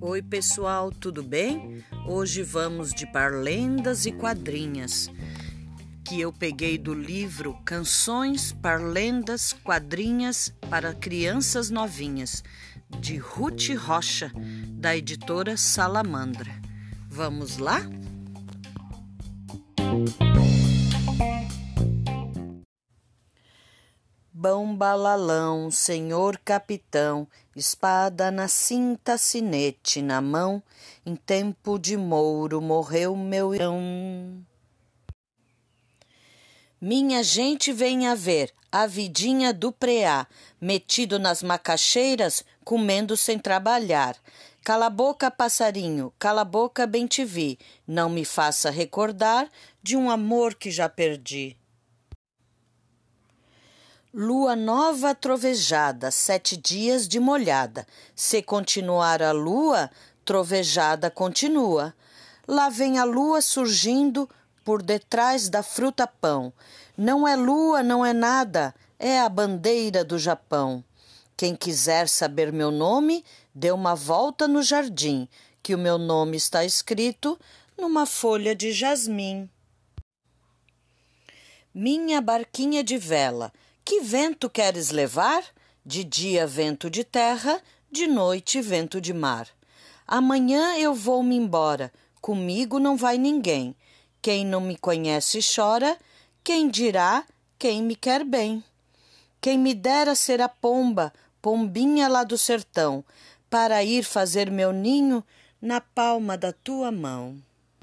Oi, pessoal, tudo bem? Hoje vamos de parlendas e quadrinhas, que eu peguei do livro Canções, Parlendas, Quadrinhas para Crianças Novinhas, de Ruth Rocha, da editora Salamandra. Vamos lá? Bão balalão, senhor capitão, espada na cinta, sinete na mão, em tempo de mouro morreu meu irmão. Minha gente venha ver a vidinha do preá, metido nas macaxeiras, comendo sem trabalhar. Cala a boca, passarinho, cala a boca, bem te vi, não me faça recordar de um amor que já perdi. Lua nova trovejada, sete dias de molhada. Se continuar a lua, trovejada continua. Lá vem a lua surgindo por detrás da fruta pão. Não é lua, não é nada, é a bandeira do Japão. Quem quiser saber meu nome, dê uma volta no jardim, que o meu nome está escrito numa folha de jasmim. Minha barquinha de vela, que vento queres levar? De dia, vento de terra, de noite, vento de mar. Amanhã eu vou-me embora, comigo não vai ninguém. Quem não me conhece chora, quem dirá quem me quer bem. Quem me dera ser a pomba, pombinha lá do sertão, para ir fazer meu ninho na palma da tua mão.